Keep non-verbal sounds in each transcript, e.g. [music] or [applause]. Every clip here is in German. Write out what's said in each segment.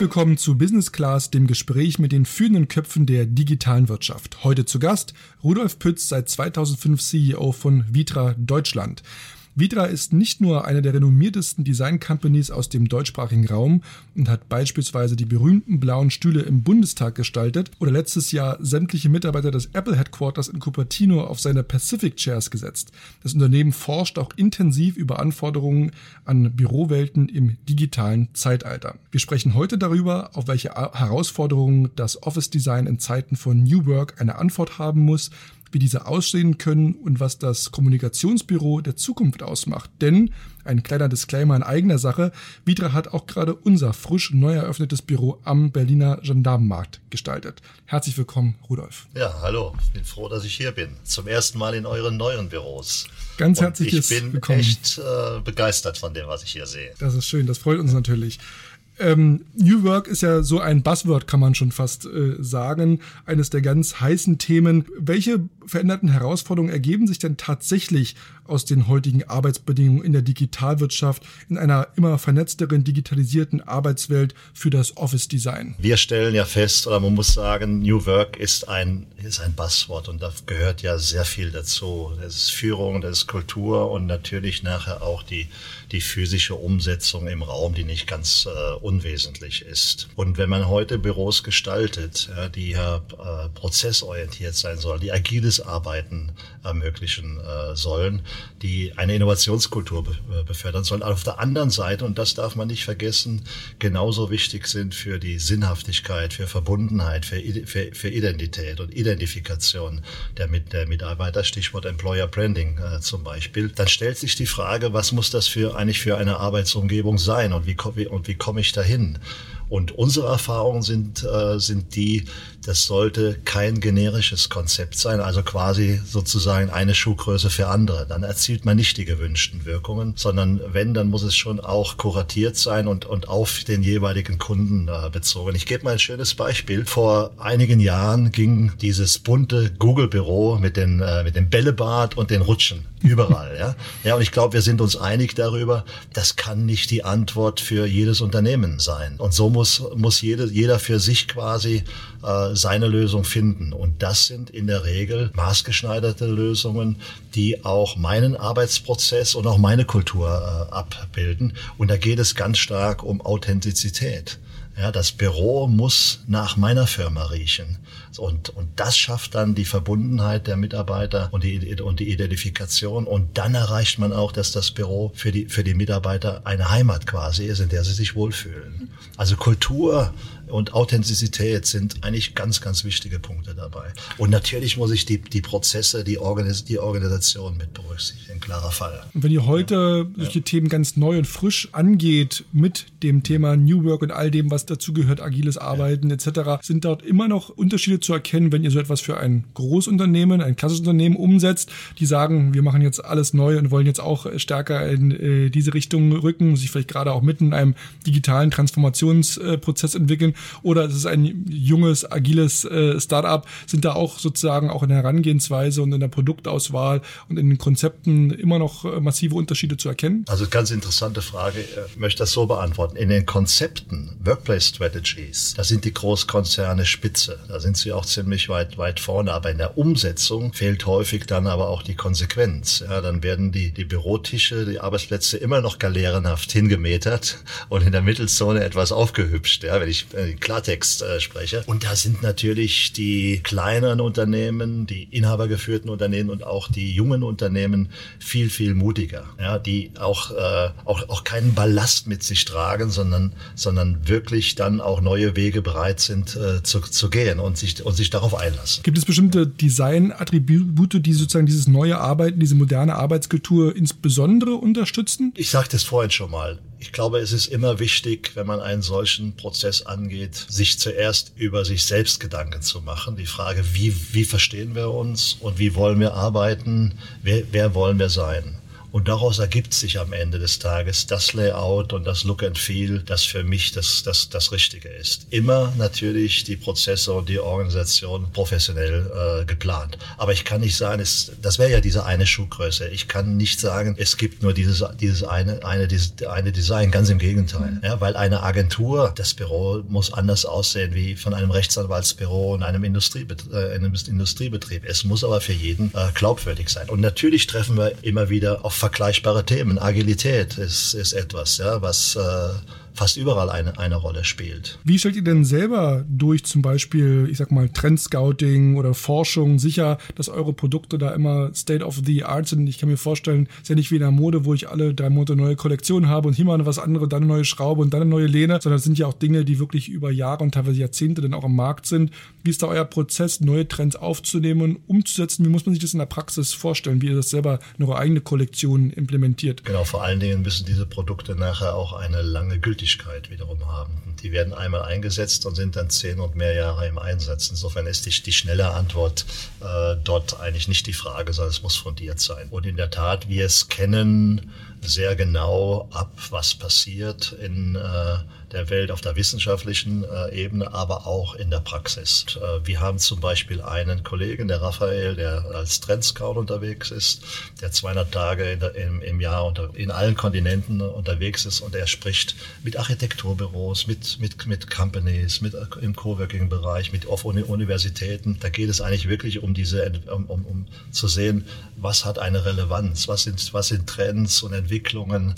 Willkommen zu Business Class, dem Gespräch mit den führenden Köpfen der digitalen Wirtschaft. Heute zu Gast Rudolf Pütz, seit 2005 CEO von Vitra Deutschland. Vitra ist nicht nur eine der renommiertesten Design-Companies aus dem deutschsprachigen Raum und hat beispielsweise die berühmten blauen Stühle im Bundestag gestaltet oder letztes Jahr sämtliche Mitarbeiter des Apple Headquarters in Cupertino auf seine Pacific Chairs gesetzt. Das Unternehmen forscht auch intensiv über Anforderungen an Bürowelten im digitalen Zeitalter. Wir sprechen heute darüber, auf welche Herausforderungen das Office Design in Zeiten von New Work eine Antwort haben muss, wie diese aussehen können und was das Kommunikationsbüro der Zukunft ausmacht. Denn, ein kleiner Disclaimer in eigener Sache, Vidra hat auch gerade unser frisch neu eröffnetes Büro am Berliner Gendarmenmarkt gestaltet. Herzlich willkommen, Rudolf. Ja, hallo. Ich bin froh, dass ich hier bin. Zum ersten Mal in euren neuen Büros. Ganz herzliches Willkommen. Ich bin willkommen. echt äh, begeistert von dem, was ich hier sehe. Das ist schön, das freut uns natürlich. Ähm, New Work ist ja so ein Buzzword, kann man schon fast äh, sagen. Eines der ganz heißen Themen. Welche veränderten Herausforderungen ergeben sich denn tatsächlich aus den heutigen Arbeitsbedingungen in der Digitalwirtschaft, in einer immer vernetzteren, digitalisierten Arbeitswelt für das Office Design? Wir stellen ja fest, oder man muss sagen, New Work ist ein, ist ein Buzzword und da gehört ja sehr viel dazu. Das ist Führung, das ist Kultur und natürlich nachher auch die, die physische Umsetzung im Raum, die nicht ganz äh, unwesentlich ist. Und wenn man heute Büros gestaltet, ja, die ja äh, prozessorientiert sein sollen, die agiles Arbeiten ermöglichen äh, sollen, die eine Innovationskultur äh, befördern sollen. Auf der anderen Seite, und das darf man nicht vergessen, genauso wichtig sind für die Sinnhaftigkeit, für Verbundenheit, für, für, für Identität und Identifikation der, mit, der Mitarbeiter, Stichwort Employer Branding äh, zum Beispiel, dann stellt sich die Frage, was muss das für eigentlich für eine Arbeitsumgebung sein und wie, wie und wie komme ich dahin? Und unsere Erfahrungen sind, äh, sind die, das sollte kein generisches Konzept sein, also quasi sozusagen eine Schuhgröße für andere. Dann erzielt man nicht die gewünschten Wirkungen, sondern wenn, dann muss es schon auch kuratiert sein und, und auf den jeweiligen Kunden äh, bezogen. Ich gebe mal ein schönes Beispiel. Vor einigen Jahren ging dieses bunte Google-Büro mit, den, äh, mit dem Bällebad und den Rutschen überall. ja. ja, und ich glaube, wir sind uns einig darüber, das kann nicht die Antwort für jedes Unternehmen sein. Und so muss, muss jede, jeder für sich quasi äh, seine Lösung finden. Und das sind in der Regel maßgeschneiderte Lösungen, die auch meinen Arbeitsprozess und auch meine Kultur äh, abbilden. Und da geht es ganz stark um Authentizität. Ja, das Büro muss nach meiner Firma riechen. Und, und das schafft dann die Verbundenheit der Mitarbeiter und die, und die Identifikation. Und dann erreicht man auch, dass das Büro für die, für die Mitarbeiter eine Heimat quasi ist, in der sie sich wohlfühlen. Also Kultur und Authentizität sind eigentlich ganz, ganz wichtige Punkte dabei. Und natürlich muss ich die, die Prozesse, die, Organis die Organisation mit berücksichtigen, klarer Fall. Und wenn ihr heute ja. solche ja. Themen ganz neu und frisch angeht mit dem Thema New Work und all dem, was dazugehört, agiles Arbeiten ja. etc., sind dort immer noch Unterschiede zu erkennen, wenn ihr so etwas für ein Großunternehmen, ein klassisches Unternehmen umsetzt, die sagen, wir machen jetzt alles neu und wollen jetzt auch stärker in äh, diese Richtung rücken, sich vielleicht gerade auch mitten in einem digitalen Transformationsprozess entwickeln oder es ist ein junges, agiles äh, Startup, sind da auch sozusagen auch in der Herangehensweise und in der Produktauswahl und in den Konzepten immer noch äh, massive Unterschiede zu erkennen? Also ganz interessante Frage. Ich möchte das so beantworten. In den Konzepten, Workplace Strategies, da sind die Großkonzerne spitze. Da sind sie auch ziemlich weit, weit vorne. Aber in der Umsetzung fehlt häufig dann aber auch die Konsequenz. Ja, dann werden die, die Bürotische, die Arbeitsplätze immer noch galeerenhaft hingemetert und in der Mittelzone etwas aufgehübscht. Ja, wenn ich Klartext äh, spreche. Und da sind natürlich die kleineren Unternehmen, die inhabergeführten Unternehmen und auch die jungen Unternehmen viel, viel mutiger. Ja, die auch, äh, auch, auch keinen Ballast mit sich tragen, sondern, sondern wirklich dann auch neue Wege bereit sind äh, zu, zu gehen und sich, und sich darauf einlassen. Gibt es bestimmte Design-Attribute, die sozusagen dieses neue Arbeiten, diese moderne Arbeitskultur insbesondere unterstützen? Ich sagte es vorhin schon mal. Ich glaube, es ist immer wichtig, wenn man einen solchen Prozess angeht, sich zuerst über sich selbst Gedanken zu machen. Die Frage, wie, wie verstehen wir uns und wie wollen wir arbeiten, wer, wer wollen wir sein? Und daraus ergibt sich am Ende des Tages das Layout und das Look and Feel, das für mich das, das, das Richtige ist. Immer natürlich die Prozesse und die Organisation professionell äh, geplant. Aber ich kann nicht sagen, es, das wäre ja diese eine Schuhgröße. Ich kann nicht sagen, es gibt nur dieses, dieses eine, eine, dieses, eine Design. Ganz im Gegenteil. Mhm. Ja, weil eine Agentur, das Büro muss anders aussehen wie von einem Rechtsanwaltsbüro und einem, Industriebet äh, einem Industriebetrieb. Es muss aber für jeden äh, glaubwürdig sein. Und natürlich treffen wir immer wieder auf vergleichbare Themen. Agilität ist, ist etwas, ja, was äh, fast überall eine, eine Rolle spielt. Wie stellt ihr denn selber durch zum Beispiel, ich sag mal, Trendscouting oder Forschung sicher, dass eure Produkte da immer State of the Art sind? Ich kann mir vorstellen, es ist ja nicht wie in der Mode, wo ich alle drei Monate neue Kollektionen habe und hier mal was anderes, dann eine neue Schraube und dann eine neue Lehne, sondern es sind ja auch Dinge, die wirklich über Jahre und teilweise Jahrzehnte dann auch am Markt sind. Wie ist da euer Prozess, neue Trends aufzunehmen und umzusetzen? Wie muss man sich das in der Praxis vorstellen, wie ihr das selber in eure eigene Kollektion implementiert? Genau, vor allen Dingen müssen diese Produkte nachher auch eine lange Gültigkeit Gültigkeit wiederum haben. Die werden einmal eingesetzt und sind dann zehn und mehr Jahre im Einsatz. Insofern ist die, die schnelle Antwort äh, dort eigentlich nicht die Frage, sondern es muss fundiert sein. Und in der Tat, wir es kennen sehr genau ab, was passiert in äh, der Welt auf der wissenschaftlichen äh, Ebene, aber auch in der Praxis. Äh, wir haben zum Beispiel einen Kollegen, der Raphael, der als Trendscout unterwegs ist, der 200 Tage im, Jahr in allen Kontinenten unterwegs ist und er spricht mit Architekturbüros, mit, mit, mit Companies, mit, im Coworking-Bereich, mit Universitäten. Da geht es eigentlich wirklich um diese, um, um, um zu sehen, was hat eine Relevanz, was sind, was sind Trends und Entwicklungen,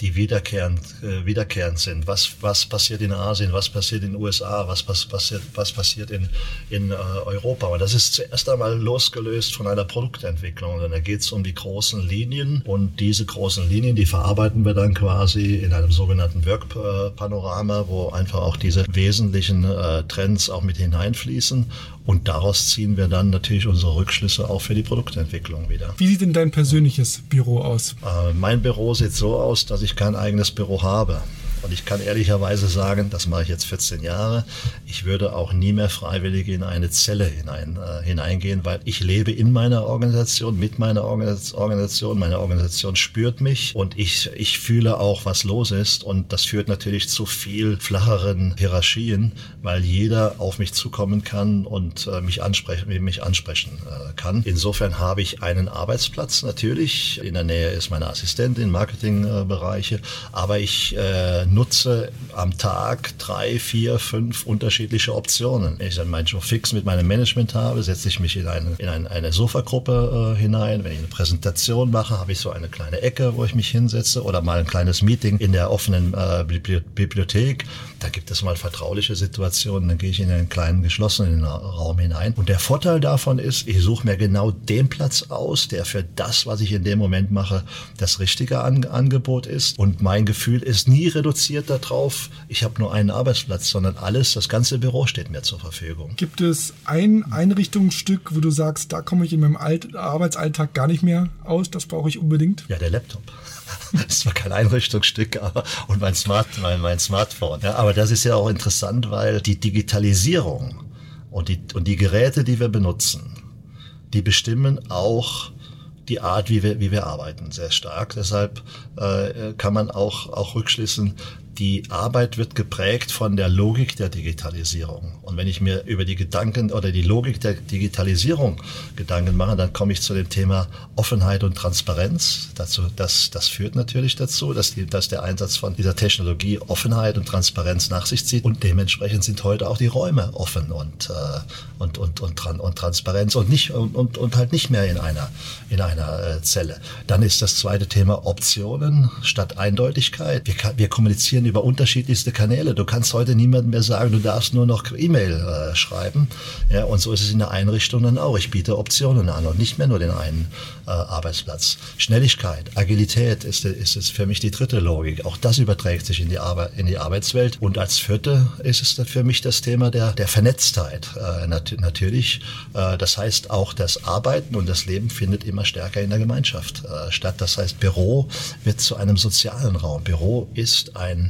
die wiederkehrend, äh, wiederkehrend sind, was, was passiert in Asien, was passiert in den USA, was, was passiert, was passiert in, in äh, Europa. Und das ist zuerst einmal losgelöst von einer Produktentwicklung. Und da geht es um die großen Linien. Und diese großen Linien, die verarbeiten wir dann quasi in einem sogenannten Work-Panorama, wo einfach auch diese wesentlichen äh, Trends auch mit hineinfließen. Und daraus ziehen wir dann natürlich unsere Rückschlüsse auch für die Produktentwicklung wieder. Wie sieht denn dein persönliches Büro aus? Äh, mein Büro sieht so aus, dass ich kein eigenes Büro habe. Und ich kann ehrlicherweise sagen, das mache ich jetzt 14 Jahre, ich würde auch nie mehr freiwillig in eine Zelle hinein, äh, hineingehen, weil ich lebe in meiner Organisation, mit meiner Organisation. Meine Organisation spürt mich und ich, ich fühle auch, was los ist. Und das führt natürlich zu viel flacheren Hierarchien, weil jeder auf mich zukommen kann und äh, mich, ansprechen, mich ansprechen äh, kann. Insofern habe ich einen Arbeitsplatz natürlich. In der Nähe ist meine Assistentin, Marketingbereiche, aber ich äh, nutze am Tag drei, vier, fünf unterschiedliche Optionen. Wenn ich dann meinen Job fix mit meinem Management habe, setze ich mich in eine, in eine, eine Sofagruppe äh, hinein. Wenn ich eine Präsentation mache, habe ich so eine kleine Ecke, wo ich mich hinsetze oder mal ein kleines Meeting in der offenen äh, Bibliothek. Da gibt es mal vertrauliche Situationen, dann gehe ich in einen kleinen geschlossenen Raum hinein. Und der Vorteil davon ist, ich suche mir genau den Platz aus, der für das, was ich in dem Moment mache, das richtige An Angebot ist. Und mein Gefühl ist nie reduziert reduziert darauf, ich habe nur einen Arbeitsplatz, sondern alles, das ganze Büro steht mir zur Verfügung. Gibt es ein Einrichtungsstück, wo du sagst, da komme ich in meinem Alt Arbeitsalltag gar nicht mehr aus, das brauche ich unbedingt? Ja, der Laptop. [laughs] Das ist zwar kein Einrichtungsstück, aber und mein, Smart, mein, mein Smartphone. Ja, aber das ist ja auch interessant, weil die Digitalisierung und die, und die Geräte, die wir benutzen, die bestimmen auch die Art, wie wir, wie wir arbeiten, sehr stark. Deshalb äh, kann man auch, auch rückschließen, die Arbeit wird geprägt von der Logik der Digitalisierung. Und wenn ich mir über die Gedanken oder die Logik der Digitalisierung Gedanken mache, dann komme ich zu dem Thema Offenheit und Transparenz. Dazu, das, das führt natürlich dazu, dass, die, dass der Einsatz von dieser Technologie Offenheit und Transparenz nach sich zieht. Und dementsprechend sind heute auch die Räume offen und, äh, und, und, und, und Transparenz und, nicht, und, und, und halt nicht mehr in einer, in einer äh, Zelle. Dann ist das zweite Thema Optionen statt Eindeutigkeit. Wir, wir kommunizieren über unterschiedlichste Kanäle. Du kannst heute niemandem mehr sagen, du darfst nur noch E-Mail äh, schreiben. Ja, und so ist es in der Einrichtung dann auch. Ich biete Optionen an und nicht mehr nur den einen äh, Arbeitsplatz. Schnelligkeit, Agilität ist, ist, ist für mich die dritte Logik. Auch das überträgt sich in die, Arbeit, in die Arbeitswelt. Und als vierte ist es für mich das Thema der, der Vernetztheit. Äh, nat natürlich. Äh, das heißt, auch das Arbeiten und das Leben findet immer stärker in der Gemeinschaft äh, statt. Das heißt, Büro wird zu einem sozialen Raum. Büro ist ein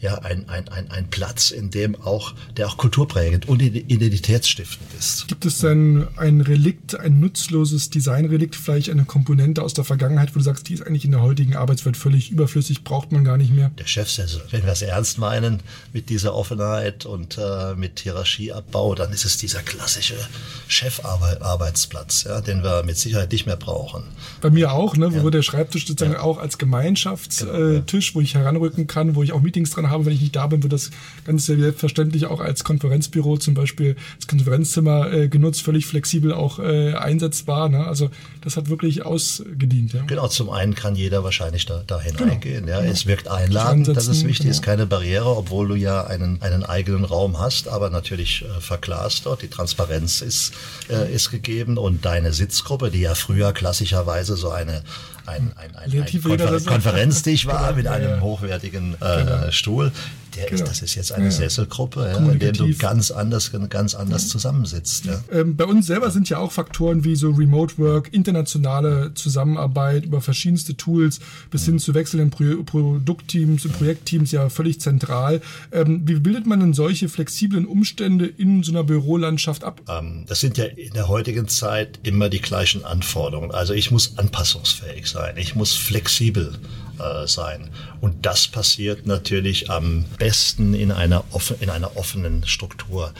ja ein, ein, ein, ein Platz, in dem auch, der auch kulturprägend und identitätsstiftend ist. Gibt es denn ein Relikt, ein nutzloses Designrelikt, vielleicht eine Komponente aus der Vergangenheit, wo du sagst, die ist eigentlich in der heutigen Arbeitswelt völlig überflüssig, braucht man gar nicht mehr? Der Chefsessel. Wenn wir es ernst meinen mit dieser Offenheit und äh, mit Hierarchieabbau, dann ist es dieser klassische Chefarbeitsplatz, ja, den wir mit Sicherheit nicht mehr brauchen. Bei mir auch, ne, wo ja. der Schreibtisch sozusagen ja. auch als Gemeinschaftstisch, genau, äh, wo ich heranrücken kann, wo ich auch Meetings dran habe, wenn ich nicht da bin, wird das ganz selbstverständlich auch als Konferenzbüro zum Beispiel, als Konferenzzimmer äh, genutzt, völlig flexibel auch äh, einsetzbar. Ne? Also das hat wirklich ausgedient. Ja. Genau, zum einen kann jeder wahrscheinlich da, da hineingehen. Genau. Ja. Genau. Es wirkt einladend, das ist wichtig, genau. ist keine Barriere, obwohl du ja einen, einen eigenen Raum hast, aber natürlich äh, verglast dort. Die Transparenz ist, äh, ist gegeben und deine Sitzgruppe, die ja früher klassischerweise so eine ein, ein, ein, ein Konfer Konferenztisch war mit einem hochwertigen äh, genau. Stuhl der genau. ist, das ist jetzt eine ja. Sesselgruppe, ja, in der du ganz anders, ganz anders ja. zusammensitzt. Ja. Ähm, bei uns selber sind ja auch Faktoren wie so Remote Work, internationale Zusammenarbeit über verschiedenste Tools bis hin zu wechselnden Pro Produktteams und Projektteams ja völlig zentral. Ähm, wie bildet man denn solche flexiblen Umstände in so einer Bürolandschaft ab? Ähm, das sind ja in der heutigen Zeit immer die gleichen Anforderungen. Also ich muss anpassungsfähig sein, ich muss flexibel äh, sein. Und das passiert natürlich am besten in einer, offen, in einer offenen Struktur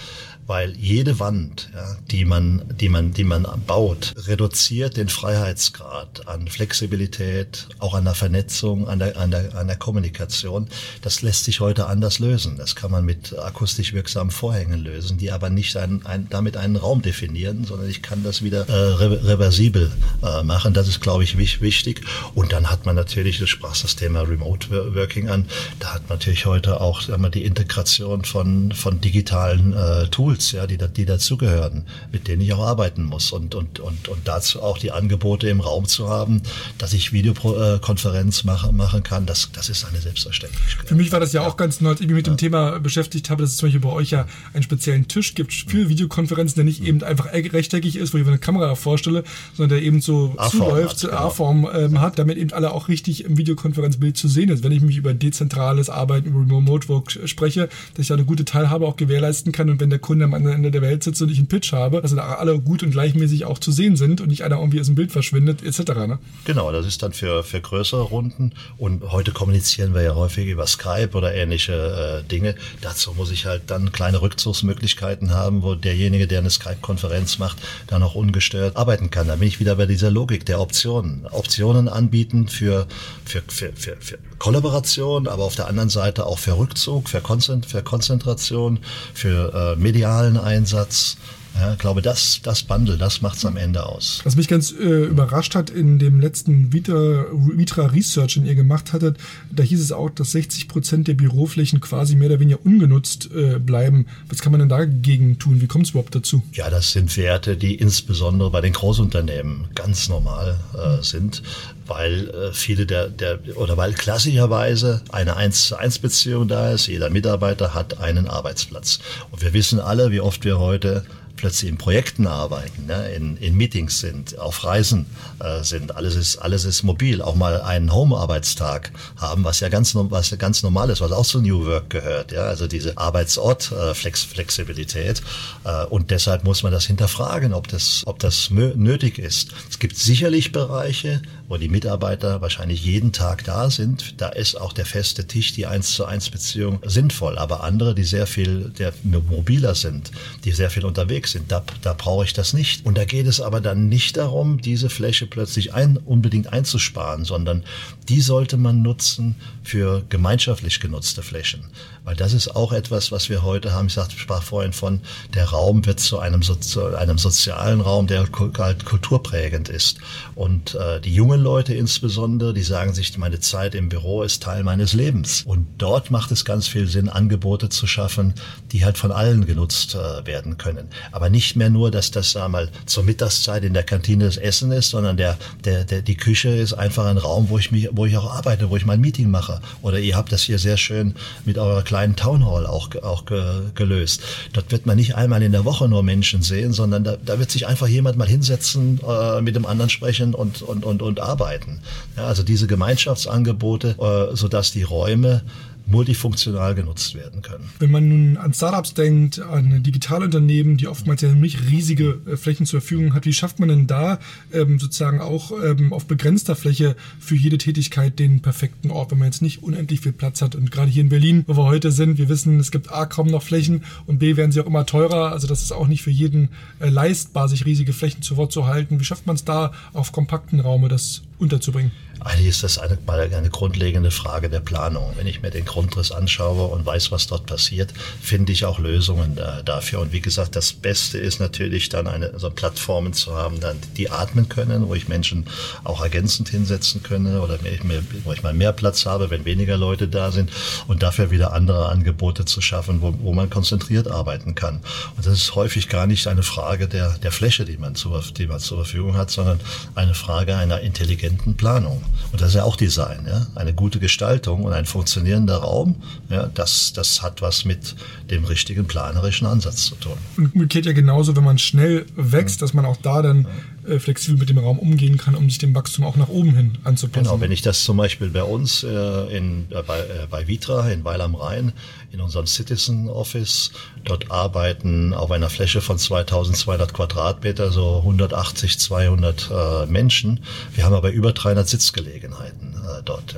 weil jede Wand, ja, die man, die man, die man baut, reduziert den Freiheitsgrad an Flexibilität, auch an der Vernetzung, an der, an der, an der Kommunikation. Das lässt sich heute anders lösen. Das kann man mit akustisch wirksamen Vorhängen lösen, die aber nicht ein, ein, damit einen Raum definieren, sondern ich kann das wieder äh, reversibel äh, machen. Das ist, glaube ich, wichtig. Und dann hat man natürlich, du sprachst das Thema Remote Working an, da hat man natürlich heute auch sagen wir, die Integration von, von digitalen äh, Tools Tools, ja, die, die dazugehören, mit denen ich auch arbeiten muss und, und, und, und dazu auch die Angebote im Raum zu haben, dass ich Videokonferenz machen, machen kann, das, das ist eine Selbstverständlichkeit. Für mich war das ja, ja. auch ganz neu, als ich mich mit ja. dem Thema beschäftigt habe, dass es zum Beispiel bei euch ja einen speziellen Tisch gibt für Videokonferenzen, der nicht mhm. eben einfach rechteckig ist, wo ich eine Kamera vorstelle, sondern der eben so zuläuft, genau. A-Form ähm, hat, damit eben alle auch richtig im Videokonferenzbild zu sehen ist. Wenn ich mich über dezentrales Arbeiten, über Remote Work spreche, dass ich da eine gute Teilhabe auch gewährleisten kann und wenn der Kunde am anderen Ende der Welt sitzt und ich einen Pitch habe, dass da alle gut und gleichmäßig auch zu sehen sind und nicht einer irgendwie aus dem Bild verschwindet, etc. Ne? Genau, das ist dann für, für größere Runden und heute kommunizieren wir ja häufig über Skype oder ähnliche äh, Dinge. Dazu muss ich halt dann kleine Rückzugsmöglichkeiten haben, wo derjenige, der eine Skype-Konferenz macht, dann auch ungestört arbeiten kann. Da bin ich wieder bei dieser Logik der Optionen. Optionen anbieten für, für, für, für, für Kollaboration, aber auf der anderen Seite auch für Rückzug, für, Konzentration, für äh, medialen Einsatz. Ja, ich glaube, das, das Bundle, das macht es am Ende aus. Was mich ganz äh, überrascht hat in dem letzten Vitra, Vitra Research, den ihr gemacht hattet, da hieß es auch, dass 60 Prozent der Büroflächen quasi mehr oder weniger ungenutzt äh, bleiben. Was kann man denn dagegen tun? Wie kommt es überhaupt dazu? Ja, das sind Werte, die insbesondere bei den Großunternehmen ganz normal äh, sind weil äh, viele der, der oder weil klassischerweise eine 1 zu 1 Beziehung da ist. Jeder Mitarbeiter hat einen Arbeitsplatz. Und wir wissen alle, wie oft wir heute plötzlich in Projekten arbeiten, ne, in, in Meetings sind, auf Reisen äh, sind, alles ist, alles ist mobil, auch mal einen Home-Arbeitstag haben, was ja ganz, was ganz normal ist, was auch zu New Work gehört, ja, also diese Arbeitsort-Flexibilität. Äh, äh, und deshalb muss man das hinterfragen, ob das, ob das nötig ist. Es gibt sicherlich Bereiche, wo die Mitarbeiter wahrscheinlich jeden Tag da sind. Da ist auch der feste Tisch, die eins zu eins Beziehung sinnvoll. Aber andere, die sehr viel, der mobiler sind, die sehr viel unterwegs sind. Da, da brauche ich das nicht. Und da geht es aber dann nicht darum, diese Fläche plötzlich ein, unbedingt einzusparen, sondern die sollte man nutzen für gemeinschaftlich genutzte Flächen. Weil das ist auch etwas, was wir heute haben. Ich sagte, sprach vorhin von, der Raum wird zu einem, zu einem sozialen Raum, der halt kulturprägend ist. Und äh, die jungen Leute insbesondere, die sagen sich, meine Zeit im Büro ist Teil meines Lebens. Und dort macht es ganz viel Sinn, Angebote zu schaffen, die halt von allen genutzt äh, werden können. Nicht mehr nur, dass das da mal zur Mittagszeit in der Kantine das Essen ist, sondern der, der, der, die Küche ist einfach ein Raum, wo ich mich, wo ich auch arbeite, wo ich mein Meeting mache. Oder ihr habt das hier sehr schön mit eurer kleinen Town Hall auch, auch ge, gelöst. Dort wird man nicht einmal in der Woche nur Menschen sehen, sondern da, da wird sich einfach jemand mal hinsetzen, äh, mit dem anderen sprechen und, und, und, und arbeiten. Ja, also diese Gemeinschaftsangebote, äh, sodass die Räume multifunktional genutzt werden können. Wenn man nun an Startups denkt, an Digitalunternehmen, die oftmals ja nicht riesige äh, Flächen zur Verfügung hat, wie schafft man denn da ähm, sozusagen auch ähm, auf begrenzter Fläche für jede Tätigkeit den perfekten Ort, wenn man jetzt nicht unendlich viel Platz hat? Und gerade hier in Berlin, wo wir heute sind, wir wissen, es gibt A kaum noch Flächen und B werden sie auch immer teurer. Also das ist auch nicht für jeden äh, leistbar, sich riesige Flächen zu Wort zu halten. Wie schafft man es da auf kompakten Raume, das unterzubringen? Eigentlich ist das eine, eine grundlegende Frage der Planung. Wenn ich mir den Grundriss anschaue und weiß, was dort passiert, finde ich auch Lösungen da, dafür. Und wie gesagt, das Beste ist natürlich dann eine, so Plattformen zu haben, dann, die atmen können, wo ich Menschen auch ergänzend hinsetzen können oder mehr, wo ich mal mehr Platz habe, wenn weniger Leute da sind und dafür wieder andere Angebote zu schaffen, wo, wo man konzentriert arbeiten kann. Und das ist häufig gar nicht eine Frage der, der Fläche, die man, zur, die man zur Verfügung hat, sondern eine Frage einer intelligenten Planung. Und das ist ja auch Design, ja. Eine gute Gestaltung und ein funktionierender Raum, ja, das, das hat was mit dem richtigen planerischen Ansatz zu tun. Und umgekehrt ja genauso, wenn man schnell wächst, dass man auch da dann äh, flexibel mit dem Raum umgehen kann, um sich dem Wachstum auch nach oben hin anzupassen. Genau, wenn ich das zum Beispiel bei uns äh, in, äh, bei, äh, bei Vitra in Weil am Rhein in unserem Citizen Office, dort arbeiten auf einer Fläche von 2200 Quadratmeter so 180, 200 äh, Menschen. Wir haben aber über 300 Sitzgelegenheiten äh, dort.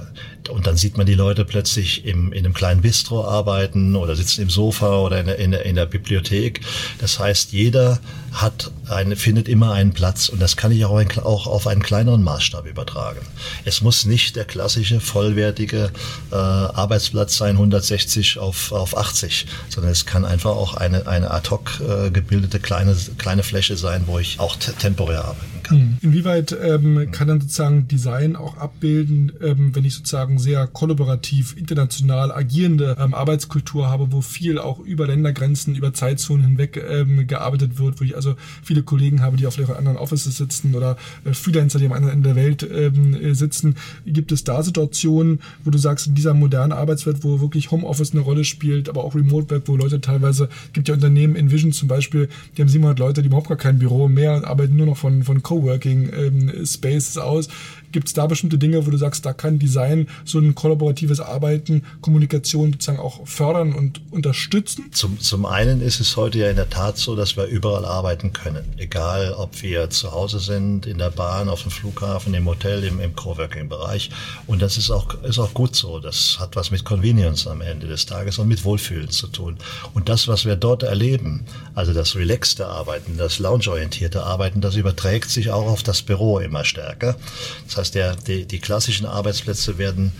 Und dann sieht man die Leute plötzlich im, in einem kleinen Bistro arbeiten oder sitzen im Sofa oder in, in, in der Bibliothek. Das heißt, jeder hat eine, findet immer einen Platz und das kann ich auch, ein, auch auf einen kleineren Maßstab übertragen. Es muss nicht der klassische, vollwertige äh, Arbeitsplatz sein, 160 auf, auf 80, sondern es kann einfach auch eine, eine ad hoc äh, gebildete kleine, kleine Fläche sein, wo ich auch temporär arbeiten kann. Hm. Inwieweit ähm, kann dann sozusagen Design auch abbilden, ähm, wenn ich sozusagen sehr kollaborativ, international agierende ähm, Arbeitskultur habe, wo viel auch über Ländergrenzen, über Zeitzonen hinweg ähm, gearbeitet wird, wo ich also viele Kollegen habe, die auf ihren anderen Offices sitzen oder äh, Freelancer, die am anderen Ende der Welt ähm, äh, sitzen. Gibt es da Situationen, wo du sagst, in dieser modernen Arbeitswelt, wo wirklich Homeoffice eine Rolle spielt, aber auch Remote Web, wo Leute teilweise, gibt ja Unternehmen, Envision zum Beispiel, die haben 700 Leute, die überhaupt gar kein Büro mehr und arbeiten nur noch von, von Coworking ähm, Spaces aus. Gibt es da bestimmte Dinge, wo du sagst, da kann Design so ein kollaboratives Arbeiten, Kommunikation sozusagen auch fördern und unterstützen? Zum, zum einen ist es heute ja in der Tat so, dass wir überall arbeiten können. Egal, ob wir zu Hause sind, in der Bahn, auf dem Flughafen, im Hotel, im, im Coworking-Bereich. Und das ist auch, ist auch gut so. Das hat was mit Convenience am Ende des Tages und mit Wohlfühlen zu tun. Und das, was wir dort erleben, also das relaxte Arbeiten, das loungeorientierte Arbeiten, das überträgt sich auch auf das Büro immer stärker. Das heißt, der, die, die klassischen Arbeitsplätze werden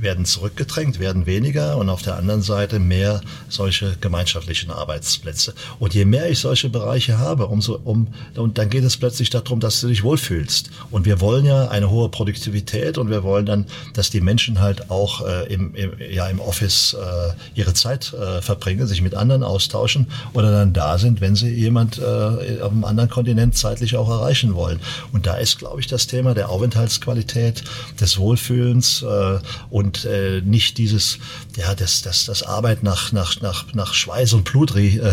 werden zurückgedrängt, werden weniger und auf der anderen Seite mehr solche gemeinschaftlichen Arbeitsplätze. Und je mehr ich solche Bereiche habe, umso um und dann geht es plötzlich darum, dass du dich wohlfühlst. Und wir wollen ja eine hohe Produktivität und wir wollen dann, dass die Menschen halt auch äh, im, im, ja, im Office äh, ihre Zeit äh, verbringen, sich mit anderen austauschen oder dann da sind, wenn sie jemand äh, auf einem anderen Kontinent zeitlich auch erreichen wollen. Und da ist, glaube ich, das Thema der Aufenthaltsqualität, des Wohlfühlens äh, und und äh, nicht dieses, ja, das, das, das Arbeit nach, nach, nach, nach Schweiß und Blut [laughs] äh,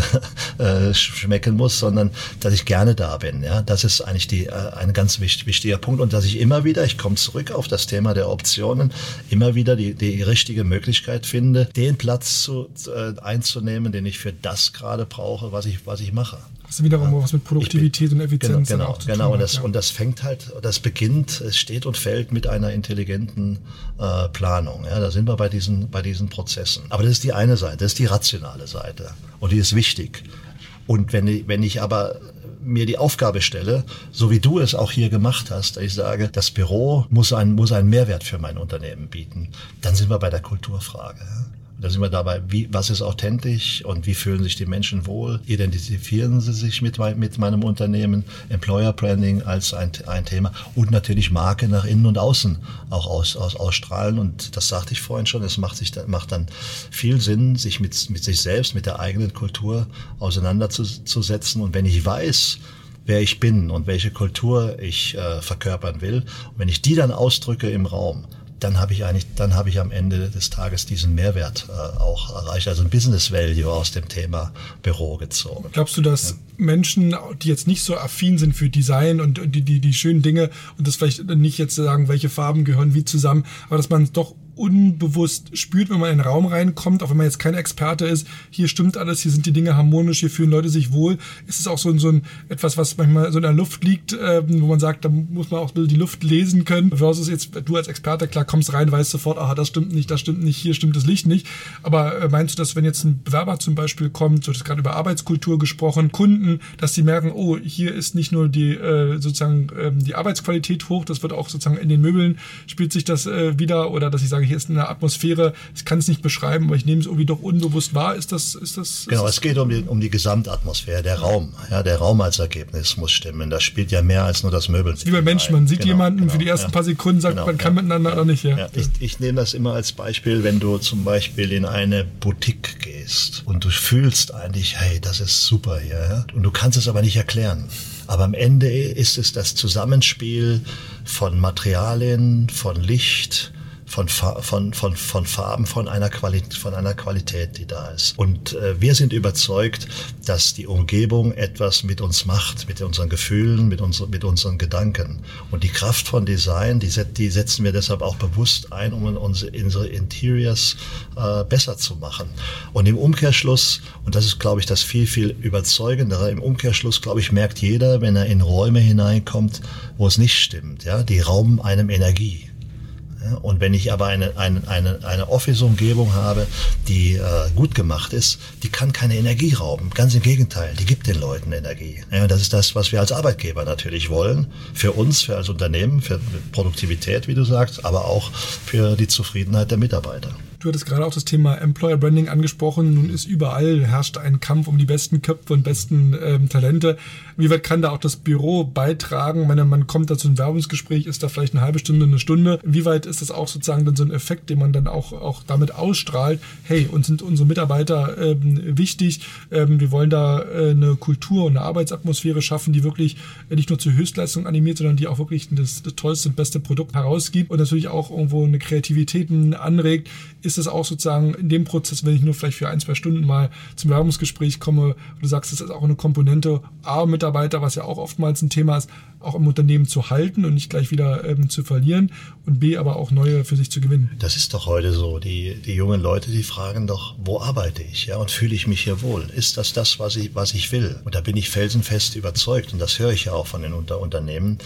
äh, schmecken muss, sondern dass ich gerne da bin. Ja, das ist eigentlich die, äh, ein ganz wichtig, wichtiger Punkt und dass ich immer wieder, ich komme zurück auf das Thema der Optionen, immer wieder die, die richtige Möglichkeit finde, den Platz zu, äh, einzunehmen, den ich für das gerade brauche, was ich, was ich mache. Das ist wiederum ja. was mit Produktivität bin, und Effizienz. Genau, genau, genau. Und das, ja. und das fängt halt, das beginnt, es steht und fällt mit einer intelligenten äh, Planung. Ja, da sind wir bei diesen, bei diesen Prozessen. Aber das ist die eine Seite, das ist die rationale Seite. Und die ist wichtig. Und wenn ich, wenn ich aber mir die Aufgabe stelle, so wie du es auch hier gemacht hast, ich sage, das Büro muss, ein, muss einen Mehrwert für mein Unternehmen bieten, dann sind wir bei der Kulturfrage. Da sind wir dabei, wie, was ist authentisch und wie fühlen sich die Menschen wohl? Identifizieren sie sich mit, mit meinem Unternehmen? Employer Branding als ein, ein Thema und natürlich Marke nach innen und außen auch aus, aus, ausstrahlen. Und das sagte ich vorhin schon, es macht, sich, macht dann viel Sinn, sich mit, mit sich selbst, mit der eigenen Kultur auseinanderzusetzen. Und wenn ich weiß, wer ich bin und welche Kultur ich äh, verkörpern will, und wenn ich die dann ausdrücke im Raum, dann habe ich eigentlich, dann habe ich am Ende des Tages diesen Mehrwert äh, auch erreicht, also ein Business Value aus dem Thema Büro gezogen. Glaubst du, dass ja. Menschen, die jetzt nicht so affin sind für Design und die, die, die schönen Dinge und das vielleicht nicht jetzt sagen, welche Farben gehören wie zusammen, aber dass man doch unbewusst spürt, wenn man in den Raum reinkommt, auch wenn man jetzt kein Experte ist, hier stimmt alles, hier sind die Dinge harmonisch, hier fühlen Leute sich wohl. Ist es auch so, so ein etwas, was manchmal so in der Luft liegt, äh, wo man sagt, da muss man auch ein die Luft lesen können. Versus jetzt, du als Experte, klar, kommst rein, weißt sofort, aha, das stimmt nicht, das stimmt nicht, hier stimmt das Licht nicht. Aber äh, meinst du, dass wenn jetzt ein Bewerber zum Beispiel kommt, so das gerade über Arbeitskultur gesprochen, Kunden, dass sie merken, oh, hier ist nicht nur die äh, sozusagen ähm, die Arbeitsqualität hoch, das wird auch sozusagen in den Möbeln spielt sich das äh, wieder oder dass ich sage, hier ist eine Atmosphäre, ich kann es nicht beschreiben, aber ich nehme es irgendwie doch unbewusst wahr. Ist das, ist das? Ist genau, es geht um die, um die Gesamtatmosphäre, der Raum. Ja, der Raum als Ergebnis muss stimmen. Das spielt ja mehr als nur das Möbel. Wie bei Menschen, man sieht genau, jemanden genau, für die ersten ja. paar Sekunden, sagt, genau, man kann ja. miteinander oder nicht. Ja. Ich, ich nehme das immer als Beispiel, wenn du zum Beispiel in eine Boutique gehst und du fühlst eigentlich, hey, das ist super hier, ja? und du kannst es aber nicht erklären. Aber am Ende ist es das Zusammenspiel von Materialien, von Licht, von, von, von, von Farben, von einer, Qualität, von einer Qualität, die da ist. Und äh, wir sind überzeugt, dass die Umgebung etwas mit uns macht, mit unseren Gefühlen, mit, uns, mit unseren Gedanken. Und die Kraft von Design, die, die setzen wir deshalb auch bewusst ein, um unsere, unsere Interiors äh, besser zu machen. Und im Umkehrschluss, und das ist, glaube ich, das viel, viel überzeugendere, im Umkehrschluss, glaube ich, merkt jeder, wenn er in Räume hineinkommt, wo es nicht stimmt. Ja, die rauben einem Energie. Und wenn ich aber eine, eine, eine, eine Office-Umgebung habe, die äh, gut gemacht ist, die kann keine Energie rauben. Ganz im Gegenteil, die gibt den Leuten Energie. Ja, das ist das, was wir als Arbeitgeber natürlich wollen. Für uns, für als Unternehmen, für Produktivität, wie du sagst, aber auch für die Zufriedenheit der Mitarbeiter. Du hattest gerade auch das Thema Employer Branding angesprochen. Nun ist überall herrscht ein Kampf um die besten Köpfe und besten ähm, Talente. Wie weit kann da auch das Büro beitragen? Wenn man kommt da zu einem Werbungsgespräch, ist da vielleicht eine halbe Stunde, eine Stunde. Wie weit ist das auch sozusagen dann so ein Effekt, den man dann auch, auch damit ausstrahlt? Hey, uns sind unsere Mitarbeiter ähm, wichtig. Ähm, wir wollen da äh, eine Kultur und eine Arbeitsatmosphäre schaffen, die wirklich nicht nur zur Höchstleistung animiert, sondern die auch wirklich das, das tollste und beste Produkt herausgibt und natürlich auch irgendwo eine Kreativität anregt. Ist es auch sozusagen in dem Prozess, wenn ich nur vielleicht für ein, zwei Stunden mal zum Werbungsgespräch komme, du sagst, das ist auch eine Komponente A mit Mitarbeiter, was ja auch oftmals ein Thema ist, auch im Unternehmen zu halten und nicht gleich wieder ähm, zu verlieren und B, aber auch neue für sich zu gewinnen. Das ist doch heute so. Die, die jungen Leute, die fragen doch, wo arbeite ich? Ja, und fühle ich mich hier wohl? Ist das das, was ich, was ich will? Und da bin ich felsenfest überzeugt und das höre ich ja auch von den Unter Unternehmen,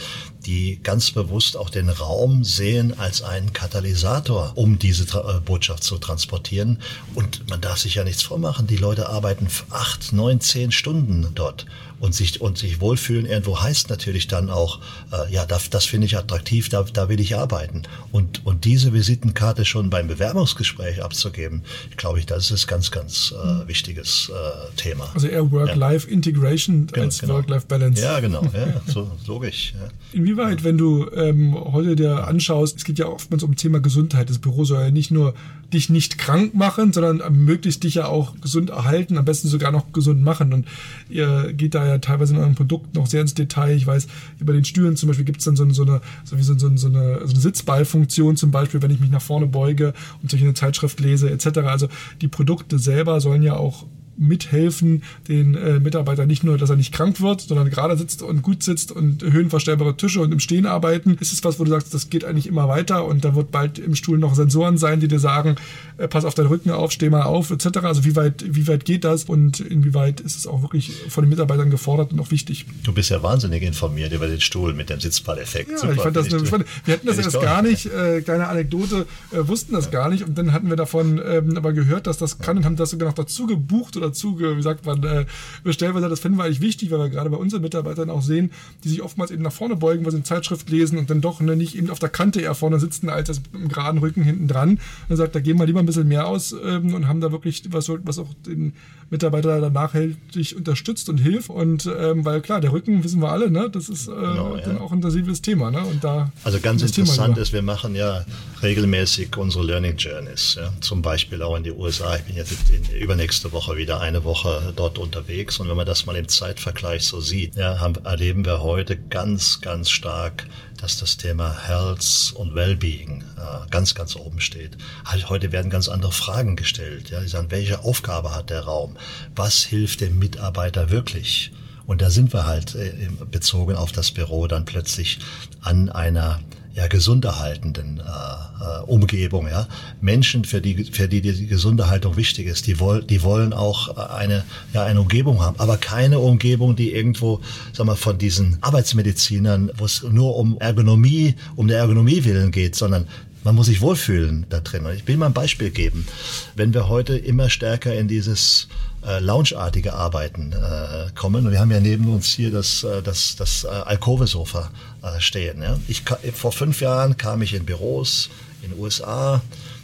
die ganz bewusst auch den Raum sehen als einen Katalysator, um diese äh, Botschaft zu transportieren. Und man darf sich ja nichts vormachen. Die Leute arbeiten acht, neun, zehn Stunden dort und sich, und sich wohlfühlen irgendwo heißt natürlich dann auch, äh, ja, das, das finde ich attraktiv, da, da will ich arbeiten. Und, und diese Visitenkarte schon beim Bewerbungsgespräch abzugeben, glaube ich, das ist ganz, ganz äh, wichtiges äh, Thema. Also eher Work-Life-Integration genau, als genau. Work-Life-Balance. Ja, genau, ja, so logisch. Ja. Inwieweit, wenn du ähm, heute dir anschaust, es geht ja oftmals um Thema Gesundheit. Das Büro soll ja nicht nur dich nicht krank machen, sondern möglichst dich ja auch gesund erhalten, am besten sogar noch gesund machen. Und ihr geht da ja teilweise in eurem Produkt noch sehr ins Detail. Ich weiß, über den Stühlen zum Beispiel gibt es dann so, so, eine, so, wie so, so, so, eine, so eine Sitzballfunktion zum Beispiel, wenn ich mich nach vorne beuge und durch eine Zeitschrift lese etc. Also die Produkte selber sollen ja auch mithelfen, den äh, Mitarbeiter nicht nur, dass er nicht krank wird, sondern gerade sitzt und gut sitzt und höhenverstellbare Tische und im Stehen arbeiten. Ist es was, wo du sagst, das geht eigentlich immer weiter und da wird bald im Stuhl noch Sensoren sein, die dir sagen, äh, pass auf deinen Rücken auf, steh mal auf, etc. Also wie weit, wie weit geht das und inwieweit ist es auch wirklich von den Mitarbeitern gefordert und auch wichtig? Du bist ja wahnsinnig informiert über den Stuhl mit dem Sitzballeffekt. Ja, Super, ich fand das, ich fand, wir hatten das erst toll. gar nicht, äh, kleine Anekdote, äh, wussten das ja. gar nicht und dann hatten wir davon ähm, aber gehört, dass das kann und haben das sogar noch dazu gebucht oder dazu, wie sagt man, äh, bestellweise, das finden wir eigentlich wichtig, weil wir gerade bei unseren Mitarbeitern auch sehen, die sich oftmals eben nach vorne beugen, weil sie eine Zeitschrift lesen und dann doch ne, nicht eben auf der Kante eher vorne sitzen, als das im geraden Rücken hinten dran. Und dann sagt, da gehen wir lieber ein bisschen mehr aus ähm, und haben da wirklich was, was auch den Mitarbeiter dann nachhaltig unterstützt und hilft. Und ähm, weil klar, der Rücken wissen wir alle, ne? Das ist äh, genau, ja. dann auch ein intensives Thema. Ne? Und da also ganz interessant ist, wir machen ja regelmäßig unsere Learning Journeys. Ja? Zum Beispiel auch in die USA. Ich bin jetzt in, übernächste Woche wieder eine Woche dort unterwegs. Und wenn man das mal im Zeitvergleich so sieht, ja, haben, erleben wir heute ganz, ganz stark dass das Thema Health und Wellbeing äh, ganz, ganz oben steht. Halt, heute werden ganz andere Fragen gestellt. Ja, die sagen, welche Aufgabe hat der Raum? Was hilft dem Mitarbeiter wirklich? Und da sind wir halt äh, bezogen auf das Büro dann plötzlich an einer ja, gesunderhaltenden äh, äh, Umgebung. Ja? Menschen, für die, für die die gesunde Haltung wichtig ist, die, wollen die wollen auch eine, ja, eine Umgebung haben, aber keine Umgebung, die irgendwo, sag mal, von diesen Arbeitsmedizinern, wo es nur um Ergonomie, um der Ergonomie willen geht, sondern man muss sich wohlfühlen da drin. Ich will mal ein Beispiel geben. Wenn wir heute immer stärker in dieses äh, loungeartige Arbeiten äh, kommen, und wir haben ja neben uns hier das, äh, das, das äh, Alkovesofa äh, stehen. Ja? Ich, vor fünf Jahren kam ich in Büros in den USA,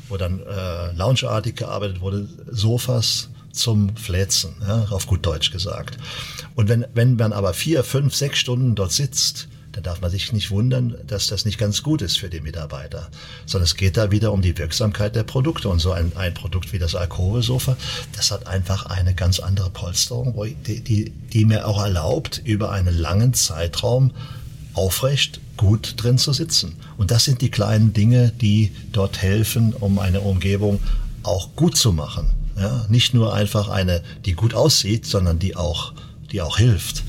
wo dann äh, loungeartig gearbeitet wurde, Sofas zum Fläzen, ja, auf gut Deutsch gesagt. Und wenn, wenn man aber vier, fünf, sechs Stunden dort sitzt, dann darf man sich nicht wundern, dass das nicht ganz gut ist für die Mitarbeiter. Sondern es geht da wieder um die Wirksamkeit der Produkte. Und so ein, ein Produkt wie das Alkoholsofa, das hat einfach eine ganz andere Polsterung, die, die, die mir auch erlaubt, über einen langen Zeitraum aufrecht gut drin zu sitzen. Und das sind die kleinen Dinge, die dort helfen, um eine Umgebung auch gut zu machen. Ja, nicht nur einfach eine, die gut aussieht, sondern die auch, die auch hilft.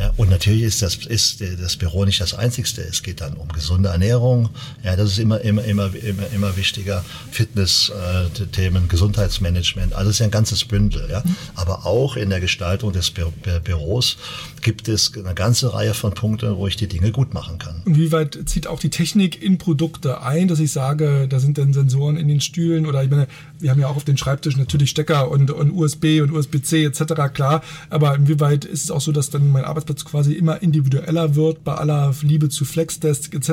Ja, und natürlich ist das, ist das Büro nicht das Einzigste. Es geht dann um gesunde Ernährung. Ja, das ist immer, immer, immer, immer, immer wichtiger. Fitness-Themen, äh, Gesundheitsmanagement, alles ist ja ein ganzes Bündel. Ja. Aber auch in der Gestaltung des Bü Büros gibt es eine ganze Reihe von Punkten, wo ich die Dinge gut machen kann. Inwieweit zieht auch die Technik in Produkte ein, dass ich sage, da sind dann Sensoren in den Stühlen oder ich meine, wir haben ja auch auf den Schreibtisch natürlich Stecker und, und USB und USB-C etc. klar, aber inwieweit ist es auch so, dass dann mein Arbeitsplatz quasi immer individueller wird bei aller Liebe zu Flexdesk etc.,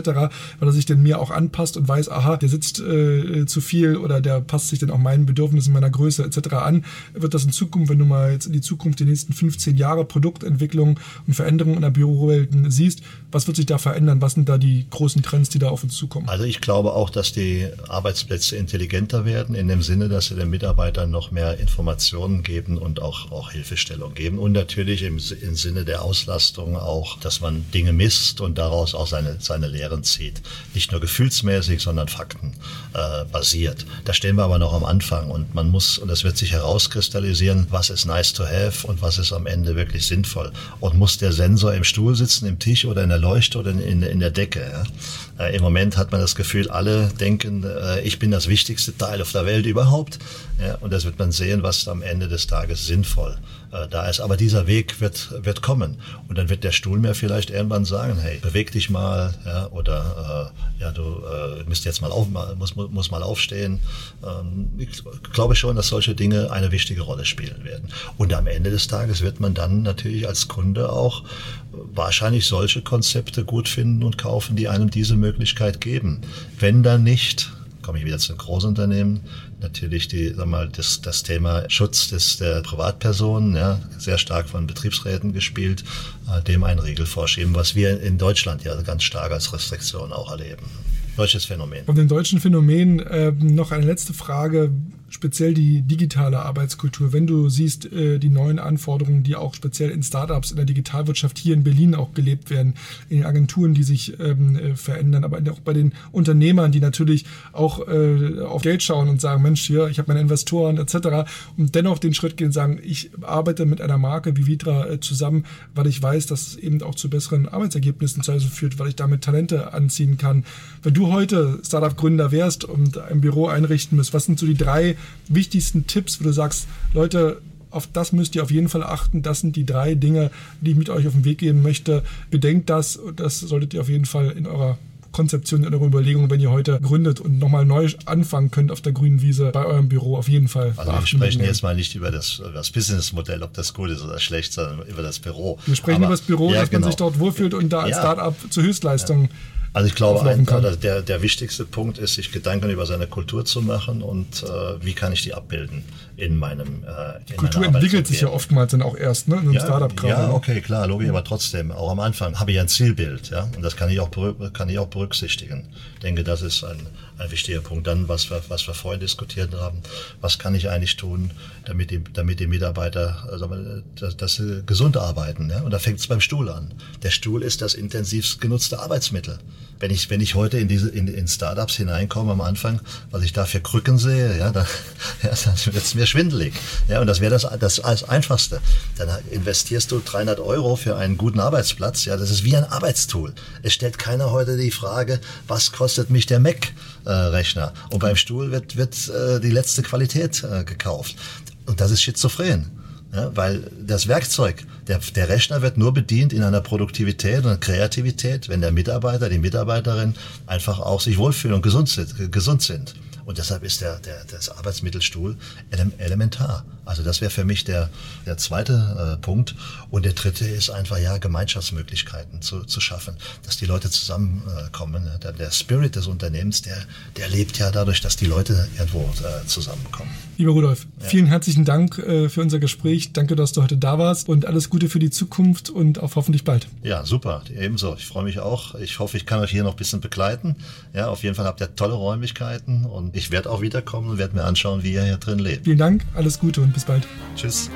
weil er sich dann mir auch anpasst und weiß, aha, der sitzt äh, zu viel oder der passt sich dann auch meinen Bedürfnissen, meiner Größe etc. an. Wird das in Zukunft, wenn du mal jetzt in die Zukunft die nächsten 15 Jahre Produktentwicklung und Veränderungen in der Bürowelt siehst, was wird sich da verändern? Was sind da die großen Trends, die da auf uns zukommen? Also ich glaube auch, dass die Arbeitsplätze intelligenter werden in dem Sinne, Sinne, dass sie den Mitarbeitern noch mehr Informationen geben und auch, auch Hilfestellung geben. Und natürlich im, im Sinne der Auslastung auch, dass man Dinge misst und daraus auch seine, seine Lehren zieht. Nicht nur gefühlsmäßig, sondern faktenbasiert. Äh, da stehen wir aber noch am Anfang und man muss, und das wird sich herauskristallisieren, was ist nice to have und was ist am Ende wirklich sinnvoll. Und muss der Sensor im Stuhl sitzen, im Tisch oder in der Leuchte oder in, in, in der Decke. Ja? Äh, Im Moment hat man das Gefühl, alle denken, äh, ich bin das wichtigste Teil auf der Welt überhaupt. Ja, und das wird man sehen, was am Ende des Tages sinnvoll äh, da ist. Aber dieser Weg wird, wird kommen. Und dann wird der Stuhl mir vielleicht irgendwann sagen, hey, beweg dich mal, ja, oder äh, ja, du äh, musst jetzt mal auf, muss, muss mal aufstehen. Ähm, ich glaube schon, dass solche Dinge eine wichtige Rolle spielen werden. Und am Ende des Tages wird man dann natürlich als Kunde auch wahrscheinlich solche Konzepte gut finden und kaufen, die einem diese Möglichkeit geben. Wenn dann nicht, komme ich wieder zu den Großunternehmen, natürlich die, sag mal, das, das Thema Schutz des, der Privatpersonen, ja, sehr stark von Betriebsräten gespielt, äh, dem einen Riegel vorschieben, was wir in Deutschland ja ganz stark als Restriktion auch erleben. Deutsches Phänomen. Von dem deutschen Phänomen äh, noch eine letzte Frage speziell die digitale Arbeitskultur, wenn du siehst äh, die neuen Anforderungen, die auch speziell in Startups, in der Digitalwirtschaft hier in Berlin auch gelebt werden, in den Agenturen, die sich ähm, äh, verändern, aber auch bei den Unternehmern, die natürlich auch äh, auf Geld schauen und sagen, Mensch, hier, ich habe meine Investoren etc. und dennoch den Schritt gehen und sagen, ich arbeite mit einer Marke wie Vitra äh, zusammen, weil ich weiß, dass es eben auch zu besseren Arbeitsergebnissen zu Hause führt, weil ich damit Talente anziehen kann. Wenn du heute Startup-Gründer wärst und ein Büro einrichten müsst, was sind so die drei wichtigsten Tipps, wo du sagst, Leute, auf das müsst ihr auf jeden Fall achten. Das sind die drei Dinge, die ich mit euch auf den Weg geben möchte. Bedenkt das. Das solltet ihr auf jeden Fall in eurer Konzeption, in eurer Überlegung, wenn ihr heute gründet und nochmal neu anfangen könnt auf der grünen Wiese bei eurem Büro, auf jeden Fall. Also wir sprechen jetzt mal nicht über das, das Businessmodell, ob das gut ist oder schlecht, sondern über das Büro. Wir sprechen Aber, über das Büro, ja, dass genau. man sich dort wohlfühlt und da als ja. Startup zur Höchstleistung ja also ich glaube, ein, der, der wichtigste Punkt ist, sich Gedanken über seine Kultur zu machen und äh, wie kann ich die abbilden in meinem äh, in Kultur entwickelt sich ja oftmals dann auch erst, ne? In einem ja, Startup gerade. Ja, okay, klar, logisch, aber trotzdem, auch am Anfang habe ich ein Zielbild, ja, und das kann ich auch kann ich auch berücksichtigen. Ich denke, das ist ein, ein wichtiger Punkt. Dann, was wir, was wir vorhin diskutiert haben, was kann ich eigentlich tun, damit die, damit die Mitarbeiter, also, dass, dass sie gesund arbeiten, ja? Und da fängt es beim Stuhl an. Der Stuhl ist das intensivst genutzte Arbeitsmittel. Wenn ich, wenn ich heute in diese, in, in Startups hineinkomme am Anfang, was ich da für Krücken sehe, ja, da, [laughs] ja, dann wird es mir schwindelig. Ja, und das wäre das, das als Einfachste. Dann investierst du 300 Euro für einen guten Arbeitsplatz. Ja, das ist wie ein Arbeitstool. Es stellt keiner heute die Frage, was kostet mich der Mac-Rechner? Und beim Stuhl wird, wird äh, die letzte Qualität äh, gekauft. Und das ist schizophren. Ja, weil das Werkzeug, der, der Rechner wird nur bedient in einer Produktivität und Kreativität, wenn der Mitarbeiter, die Mitarbeiterin einfach auch sich wohlfühlen und gesund sind. Gesund sind. Und deshalb ist der, der, das Arbeitsmittelstuhl elementar. Also das wäre für mich der, der zweite äh, Punkt. Und der dritte ist einfach, ja, Gemeinschaftsmöglichkeiten zu, zu schaffen, dass die Leute zusammenkommen. Äh, der, der Spirit des Unternehmens, der, der lebt ja dadurch, dass die Leute irgendwo äh, zusammenkommen. Lieber Rudolf, ja. vielen herzlichen Dank äh, für unser Gespräch. Danke, dass du heute da warst und alles Gute für die Zukunft und auch hoffentlich bald. Ja, super. Ebenso. Ich freue mich auch. Ich hoffe, ich kann euch hier noch ein bisschen begleiten. Ja, auf jeden Fall habt ihr tolle Räumlichkeiten und ich werde auch wiederkommen und werde mir anschauen, wie ihr hier drin lebt. Vielen Dank, alles Gute und bis bald. Tschüss.